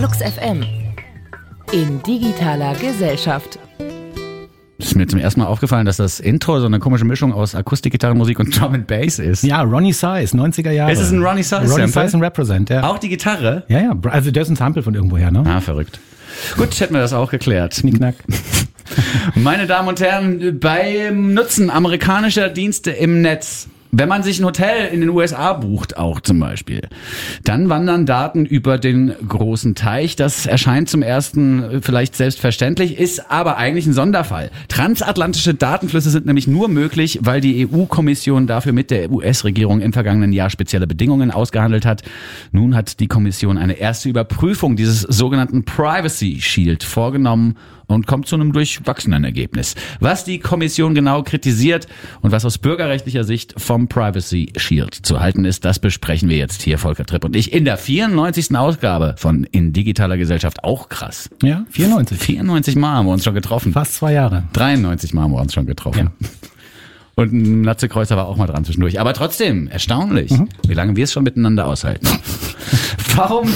Flux FM in digitaler Gesellschaft. Es ist mir zum ersten Mal aufgefallen, dass das Intro so eine komische Mischung aus Akustikgitarrenmusik und Drum and Bass ist. Ja, Ronnie Size, 90er Jahre. Es ist ein Ronnie Size Ronnie Sample? Size und Represent, ja. Auch die Gitarre? Ja, ja, also der ist ein Sample von irgendwoher, ne? Ah, verrückt. Gut, hätten wir das auch geklärt. Knickknack. Meine Damen und Herren, beim Nutzen amerikanischer Dienste im Netz wenn man sich ein Hotel in den USA bucht, auch zum Beispiel, dann wandern Daten über den großen Teich. Das erscheint zum ersten vielleicht selbstverständlich, ist aber eigentlich ein Sonderfall. Transatlantische Datenflüsse sind nämlich nur möglich, weil die EU-Kommission dafür mit der US-Regierung im vergangenen Jahr spezielle Bedingungen ausgehandelt hat. Nun hat die Kommission eine erste Überprüfung dieses sogenannten Privacy Shield vorgenommen und kommt zu einem durchwachsenen Ergebnis. Was die Kommission genau kritisiert und was aus bürgerrechtlicher Sicht vom Privacy Shield zu halten ist, das besprechen wir jetzt hier, Volker Tripp und ich, in der 94. Ausgabe von In digitaler Gesellschaft. Auch krass. Ja, 94. 94 Mal haben wir uns schon getroffen. Fast zwei Jahre. 93 Mal haben wir uns schon getroffen. Ja. Und ein Natze-Kreuzer war auch mal dran zwischendurch. Aber trotzdem, erstaunlich, mhm. wie lange wir es schon miteinander aushalten. Warum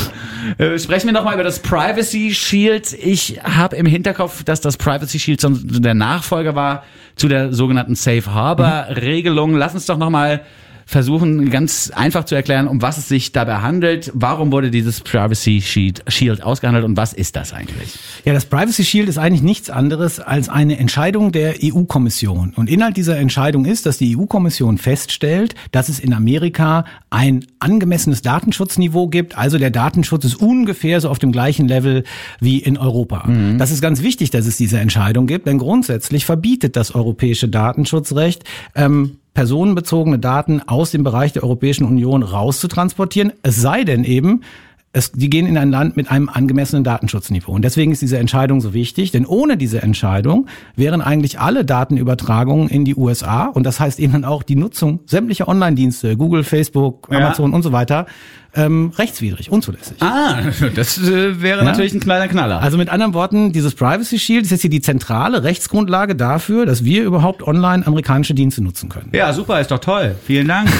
äh, sprechen wir nochmal über das Privacy Shield? Ich habe im Hinterkopf, dass das Privacy Shield der Nachfolger war zu der sogenannten Safe Harbor Regelung. Lass uns doch nochmal versuchen ganz einfach zu erklären, um was es sich dabei handelt. Warum wurde dieses Privacy Shield ausgehandelt und was ist das eigentlich? Ja, das Privacy Shield ist eigentlich nichts anderes als eine Entscheidung der EU-Kommission. Und Inhalt dieser Entscheidung ist, dass die EU-Kommission feststellt, dass es in Amerika ein angemessenes Datenschutzniveau gibt. Also der Datenschutz ist ungefähr so auf dem gleichen Level wie in Europa. Mhm. Das ist ganz wichtig, dass es diese Entscheidung gibt, denn grundsätzlich verbietet das europäische Datenschutzrecht ähm, personenbezogene Daten aus dem Bereich der Europäischen Union rauszutransportieren, es sei denn eben, es, die gehen in ein Land mit einem angemessenen Datenschutzniveau. Und deswegen ist diese Entscheidung so wichtig, denn ohne diese Entscheidung wären eigentlich alle Datenübertragungen in die USA und das heißt eben dann auch die Nutzung sämtlicher Online-Dienste, Google, Facebook, Amazon ja. und so weiter, ähm, rechtswidrig, unzulässig. Ah, das äh, wäre ja? natürlich ein kleiner Knaller. Also mit anderen Worten, dieses Privacy Shield ist jetzt hier die zentrale Rechtsgrundlage dafür, dass wir überhaupt online amerikanische Dienste nutzen können. Ja, super, ist doch toll. Vielen Dank.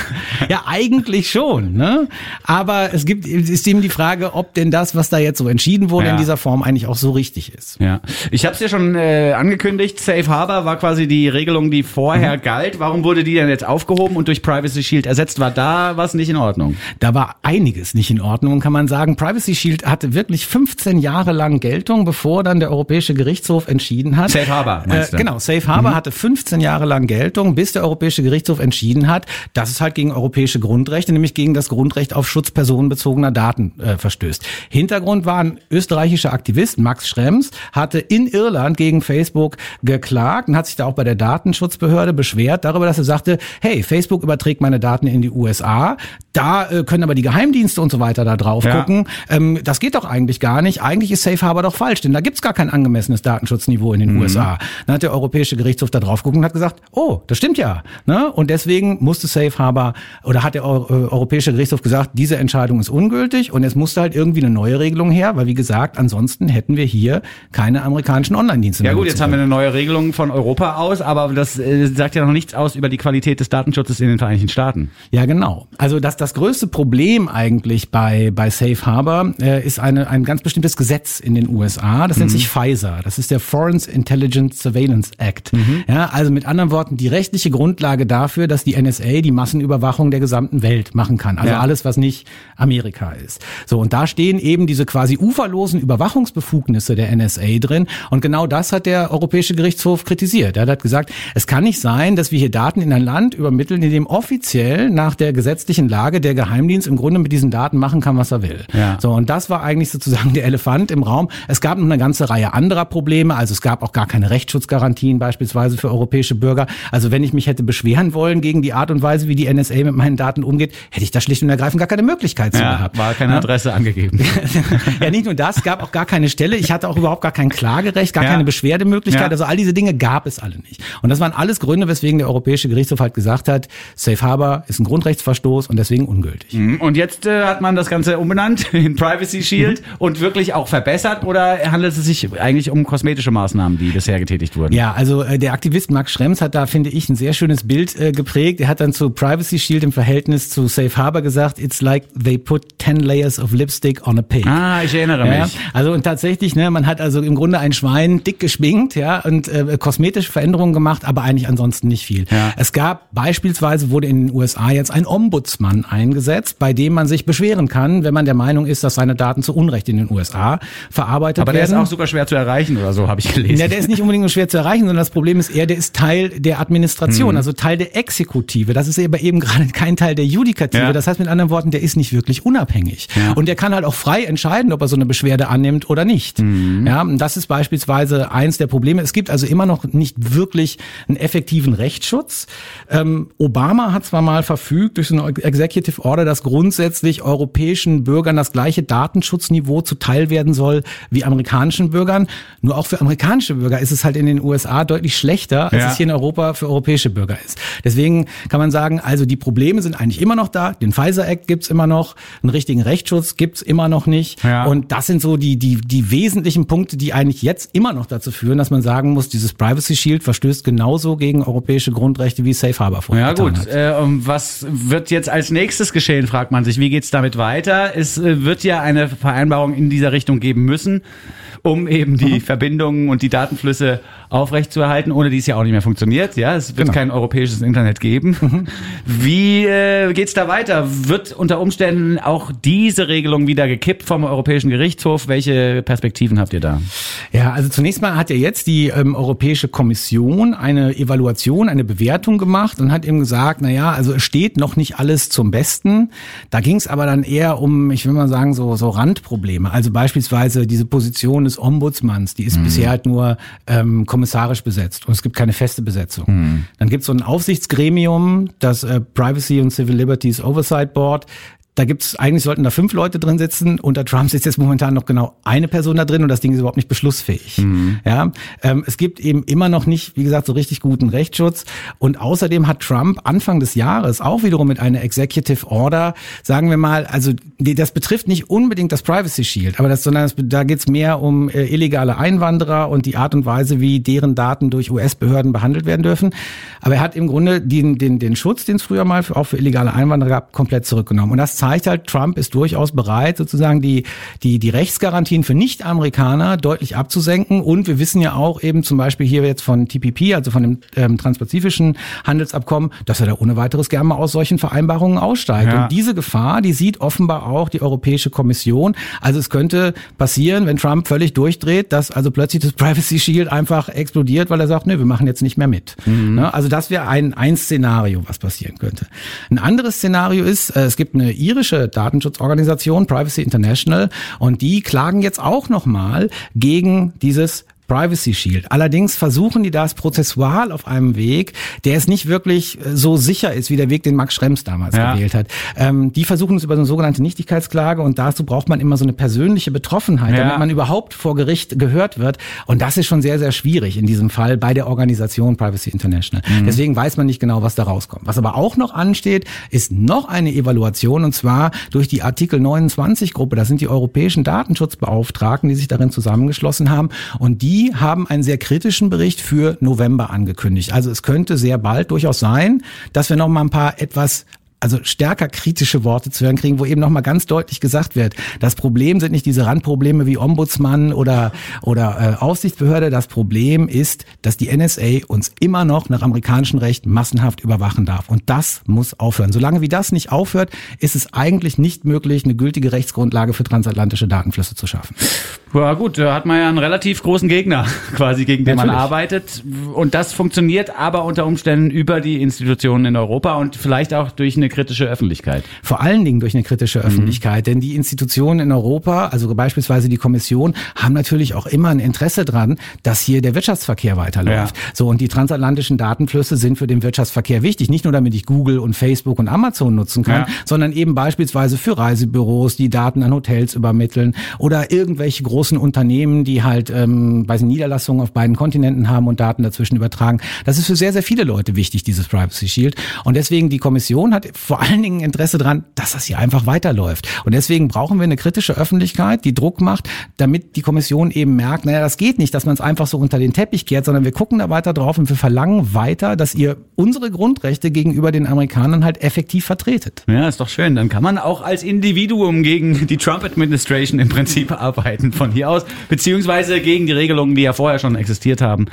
ja, eigentlich schon. Ne? Aber es gibt ist eben die Frage, ob denn das, was da jetzt so entschieden wurde, ja. in dieser Form eigentlich auch so richtig ist. Ja, ich habe es ja schon äh, angekündigt. Safe Harbor war quasi die Regelung, die vorher mhm. galt. Warum wurde die denn jetzt aufgehoben und durch Privacy Shield ersetzt? War da was nicht in Ordnung? Da war einiges nicht in Ordnung, kann man sagen. Privacy Shield hatte wirklich 15 Jahre lang Geltung, bevor dann der Europäische Gerichtshof entschieden hat. Safe Harbor, meinst du? Äh, genau, Safe Harbor mhm. hatte 15 Jahre lang Geltung, bis der Europäische Gerichtshof entschieden hat, dass es halt gegen europäische Grundrechte, nämlich gegen das Grundrecht auf Schutz personenbezogener Daten äh, verstößt. Hintergrund war ein österreichischer Aktivist, Max Schrems, hatte in Irland gegen Facebook geklagt und hat sich da auch bei der Datenschutzbehörde beschwert darüber, dass er sagte, hey, Facebook überträgt meine Daten in die USA, da äh, können aber aber die Geheimdienste und so weiter da drauf ja. gucken. Ähm, das geht doch eigentlich gar nicht. Eigentlich ist Safe Harbor doch falsch, denn da gibt's gar kein angemessenes Datenschutzniveau in den mhm. USA. Dann hat der Europäische Gerichtshof da drauf geguckt und hat gesagt, oh, das stimmt ja. Ne? Und deswegen musste Safe Harbor oder hat der Euro äh, Europäische Gerichtshof gesagt, diese Entscheidung ist ungültig und es musste halt irgendwie eine neue Regelung her, weil wie gesagt, ansonsten hätten wir hier keine amerikanischen Online-Dienste mehr. Ja gut, jetzt haben wir eine neue Regelung von Europa aus, aber das äh, sagt ja noch nichts aus über die Qualität des Datenschutzes in den Vereinigten Staaten. Ja genau. Also das, das größte Problem Problem eigentlich bei, bei Safe Harbor äh, ist eine, ein ganz bestimmtes Gesetz in den USA. Das mhm. nennt sich FISA. Das ist der Foreign Intelligence Surveillance Act. Mhm. Ja, also mit anderen Worten die rechtliche Grundlage dafür, dass die NSA die Massenüberwachung der gesamten Welt machen kann. Also ja. alles, was nicht Amerika ist. So, und da stehen eben diese quasi uferlosen Überwachungsbefugnisse der NSA drin. Und genau das hat der Europäische Gerichtshof kritisiert. Er hat gesagt, es kann nicht sein, dass wir hier Daten in ein Land übermitteln, in dem offiziell nach der gesetzlichen Lage der Geheimdienst im Grunde mit diesen Daten machen kann, was er will. Ja. So, und das war eigentlich sozusagen der Elefant im Raum. Es gab noch eine ganze Reihe anderer Probleme. Also es gab auch gar keine Rechtsschutzgarantien beispielsweise für europäische Bürger. Also wenn ich mich hätte beschweren wollen gegen die Art und Weise, wie die NSA mit meinen Daten umgeht, hätte ich da schlicht und ergreifend gar keine Möglichkeit zu ja, gehabt. War keine Adresse ja? angegeben. ja, nicht nur das, gab auch gar keine Stelle. Ich hatte auch überhaupt gar kein Klagerecht, gar ja. keine Beschwerdemöglichkeit. Also all diese Dinge gab es alle nicht. Und das waren alles Gründe, weswegen der Europäische Gerichtshof halt gesagt hat, Safe Harbor ist ein Grundrechtsverstoß und deswegen ungültig. Mhm. Und jetzt äh, hat man das Ganze umbenannt in Privacy Shield mhm. und wirklich auch verbessert oder handelt es sich eigentlich um kosmetische Maßnahmen, die bisher getätigt wurden? Ja, also äh, der Aktivist Max Schrems hat da, finde ich, ein sehr schönes Bild äh, geprägt. Er hat dann zu Privacy Shield im Verhältnis zu Safe Harbor gesagt, it's like they put 10 layers of lipstick on a pig. Ah, ich erinnere Ja, mich. also und tatsächlich, ne, man hat also im Grunde ein Schwein dick geschminkt, ja, und äh, kosmetische Veränderungen gemacht, aber eigentlich ansonsten nicht viel. Ja. Es gab beispielsweise wurde in den USA jetzt ein Ombudsmann eingesetzt, bei dem man sich beschweren kann, wenn man der Meinung ist, dass seine Daten zu Unrecht in den USA verarbeitet Aber der werden. ist auch sogar schwer zu erreichen oder so, habe ich gelesen. Ja, der ist nicht unbedingt schwer zu erreichen, sondern das Problem ist eher, der ist Teil der Administration, Mhm. also Teil der Exekutive. Das ist aber eben gerade kein Teil der Judikative. Ja. Das heißt mit anderen Worten, der ist nicht wirklich unabhängig. Ja. Und der kann halt auch frei entscheiden, ob er so eine Beschwerde annimmt oder nicht. Mhm. Ja, das ist beispielsweise eins der Probleme. Es gibt also immer noch nicht wirklich einen effektiven Rechtsschutz. Ähm, Obama hat zwar mal verfügt durch so eine Executive Order, dass grundsätzlich europäischen Bürgern das gleiche Datenschutzniveau zuteil werden soll wie amerikanischen Bürgern. Nur auch für amerikanische Bürger ist es halt in den USA deutlich schlechter, als Ja. es hier in Europa für europäische Bürger ist. Deswegen kann man sagen, also die Probleme sind eigentlich immer noch da. Den Pfizer Act gibt's immer noch, einen richtigen Rechtsschutz gibt's immer noch nicht. Ja. Und das sind so die, die, die wesentlichen Punkte, die eigentlich jetzt immer noch dazu führen, dass man sagen muss, dieses Privacy Shield verstößt genauso gegen europäische Grundrechte wie Safe Harbor vorher Ja gut, äh, was wird jetzt als nächstes geschehen, fragt man sich. Wie geht's damit weiter? Es äh, wird ja eine Vereinbarung in dieser Richtung geben müssen, um eben die Verbindungen und die Datenflüsse aufrechtzuerhalten, ohne die es ja auch nicht mehr funktioniert. Ja, es wird Genau. kein europäisches Internet geben. Wie äh, geht's da weiter? Wird unter Umständen auch diese Regelung wieder gekippt vom Europäischen Gerichtshof? Welche Perspektiven habt ihr da? Ja, also zunächst mal hat ja jetzt die ähm, Europäische Kommission eine Evaluation, eine Bewertung gemacht und hat eben gesagt, na ja, also es steht noch nicht alles zum Besten. Da ging es aber dann eher um, ich will mal sagen, so, so Randprobleme. Also beispielsweise diese Position des Ombudsmanns, die ist bisher halt nur ähm, kommissarisch besetzt und es gibt keine feste Besetzung. Dann gibt es so ein Aufsichtsgremium, das äh, Privacy and Civil Liberties Oversight Board. Da gibt's eigentlich sollten da fünf Leute drin sitzen. Unter Trump sitzt jetzt momentan noch genau eine Person da drin und das Ding ist überhaupt nicht beschlussfähig. Ja, ähm, es gibt eben immer noch nicht, wie gesagt, so richtig guten Rechtsschutz. Und außerdem hat Trump Anfang des Jahres auch wiederum mit einer Executive Order, sagen wir mal, also das betrifft nicht unbedingt das Privacy Shield, aber das, sondern das, da geht's mehr um äh, illegale Einwanderer und die Art und Weise, wie deren Daten durch US-Behörden behandelt werden dürfen. Aber er hat im Grunde den, den, den Schutz, den es früher mal für, auch für illegale Einwanderer gab, komplett zurückgenommen. Und das zeigt halt, Trump ist durchaus bereit, sozusagen die, die, die Rechtsgarantien für Nicht-Amerikaner deutlich abzusenken. Und wir wissen ja auch eben zum Beispiel hier jetzt von TPP, also von dem ähm, transpazifischen Handelsabkommen, dass er da ohne weiteres gerne mal aus solchen Vereinbarungen aussteigt. Ja. Und diese Gefahr, die sieht offenbar auch die Europäische Kommission. Also es könnte passieren, wenn Trump völlig durchdreht, dass also plötzlich das Privacy Shield einfach explodiert, weil er sagt, nee, wir machen jetzt nicht mehr mit. Ne? Also das wäre ein, ein Szenario, was passieren könnte. Ein anderes Szenario ist, äh, es gibt eine irische Datenschutzorganisation, Privacy International, und die klagen jetzt auch nochmal gegen dieses Privacy Shield. Allerdings versuchen die das prozessual auf einem Weg, der es nicht wirklich äh, so sicher ist, wie der Weg, den Max Schrems damals Ja. gewählt hat. Ähm, die versuchen es über so eine sogenannte Nichtigkeitsklage und dazu braucht man immer so eine persönliche Betroffenheit, Ja. damit man überhaupt vor Gericht gehört wird. Und das ist schon sehr, sehr schwierig in diesem Fall bei der Organisation Privacy International. Mhm. Deswegen weiß man nicht genau, was da rauskommt. Was aber auch noch ansteht, ist noch eine Evaluation und zwar durch die Artikel 29 Gruppe. Das sind die europäischen Datenschutzbeauftragten, die sich darin zusammengeschlossen haben. Und die haben einen sehr kritischen Bericht für November angekündigt. Also es könnte sehr bald durchaus sein, dass wir noch mal ein paar etwas also stärker kritische Worte zu hören kriegen, wo eben nochmal ganz deutlich gesagt wird, das Problem sind nicht diese Randprobleme wie Ombudsmann oder, oder äh, Aufsichtsbehörde. Das Problem ist, dass die NSA uns immer noch nach amerikanischem Recht massenhaft überwachen darf. Und das muss aufhören. Solange wie das nicht aufhört, ist es eigentlich nicht möglich, eine gültige Rechtsgrundlage für transatlantische Datenflüsse zu schaffen. Ja gut, da hat man ja einen relativ großen Gegner quasi, gegen den man Natürlich. arbeitet. Und das funktioniert aber unter Umständen über die Institutionen in Europa und vielleicht auch durch eine kritische Öffentlichkeit. Vor allen Dingen durch eine kritische Öffentlichkeit, denn die Institutionen in Europa, also beispielsweise die Kommission, haben natürlich auch immer ein Interesse dran, dass hier der Wirtschaftsverkehr weiterläuft. Ja. So und die transatlantischen Datenflüsse sind für den Wirtschaftsverkehr wichtig, nicht nur damit ich Google und Facebook und Amazon nutzen kann, Ja. sondern eben beispielsweise für Reisebüros, die Daten an Hotels übermitteln oder irgendwelche großen Unternehmen, die halt ähm, weiß Niederlassungen auf beiden Kontinenten haben und Daten dazwischen übertragen. Das ist für sehr sehr viele Leute wichtig, dieses Privacy Shield und deswegen die Kommission hat vor allen Dingen Interesse dran, dass das hier einfach weiterläuft. Und deswegen brauchen wir eine kritische Öffentlichkeit, die Druck macht, damit die Kommission eben merkt, naja, das geht nicht, dass man es einfach so unter den Teppich kehrt, sondern wir gucken da weiter drauf und wir verlangen weiter, dass ihr unsere Grundrechte gegenüber den Amerikanern halt effektiv vertretet. Ja, ist doch schön. Dann kann man auch als Individuum gegen die Trump-Administration im Prinzip arbeiten von hier aus, beziehungsweise gegen die Regelungen, die ja vorher schon existiert haben,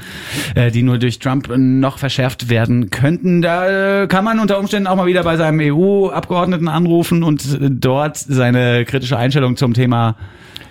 äh, die nur durch Trump noch verschärft werden könnten. Da äh, kann man unter Umständen auch mal wieder bei seinem EU-Abgeordneten anrufen und dort seine kritische Einstellung zum Thema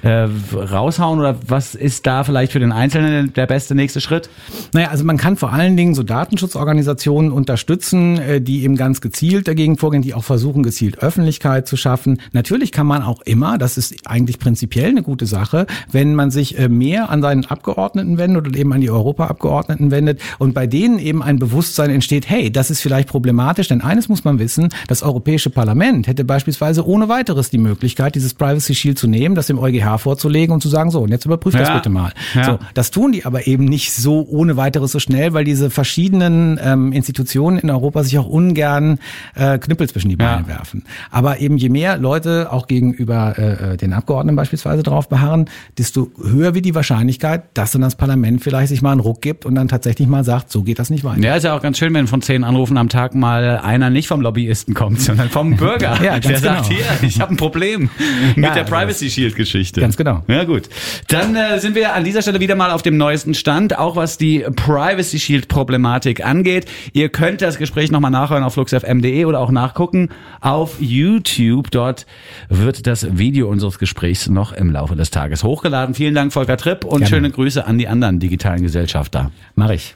äh, raushauen oder was ist da vielleicht für den Einzelnen der beste nächste Schritt? Naja, also man kann vor allen Dingen so Datenschutzorganisationen unterstützen, äh, die eben ganz gezielt dagegen vorgehen, die auch versuchen, gezielt Öffentlichkeit zu schaffen. Natürlich kann man auch immer, das ist eigentlich prinzipiell eine gute Sache, wenn man sich äh, mehr an seinen Abgeordneten wendet oder eben an die Europaabgeordneten wendet und bei denen eben ein Bewusstsein entsteht, hey, das ist vielleicht problematisch, denn eines muss man wissen, das Europäische Parlament hätte beispielsweise ohne weiteres die Möglichkeit, dieses Privacy Shield zu nehmen, das dem EuGH vorzulegen und zu sagen, so, und jetzt überprüft ja. das bitte mal. Ja. So, das tun die aber eben nicht so ohne weiteres so schnell, weil diese verschiedenen ähm, Institutionen in Europa sich auch ungern äh, Knüppel zwischen die Beine ja. werfen. Aber eben je mehr Leute auch gegenüber äh, äh, den Abgeordneten beispielsweise drauf beharren, desto höher wird die Wahrscheinlichkeit, dass dann das Parlament vielleicht sich mal einen Ruck gibt und dann tatsächlich mal sagt, so geht das nicht weiter. Ja, ist ja auch ganz schön, wenn von zehn Anrufen am Tag mal einer nicht vom Lobbyisten kommt, sondern vom Bürger, ja, der genau. sagt, hier, ich habe ein Problem mit ja, der Privacy Shield Geschichte. Ganz genau. Ja, gut. Dann äh, sind wir an dieser Stelle wieder mal auf dem neuesten Stand, auch was die Privacy Shield Problematik angeht. Ihr könnt das Gespräch nochmal nachhören auf fluxfm.de oder auch nachgucken auf YouTube. Dort wird das Video unseres Gesprächs noch im Laufe des Tages hochgeladen. Vielen Dank, Volker Tripp, und Gerne. schöne Grüße an die anderen digitalen Gesellschafter. Mach ich.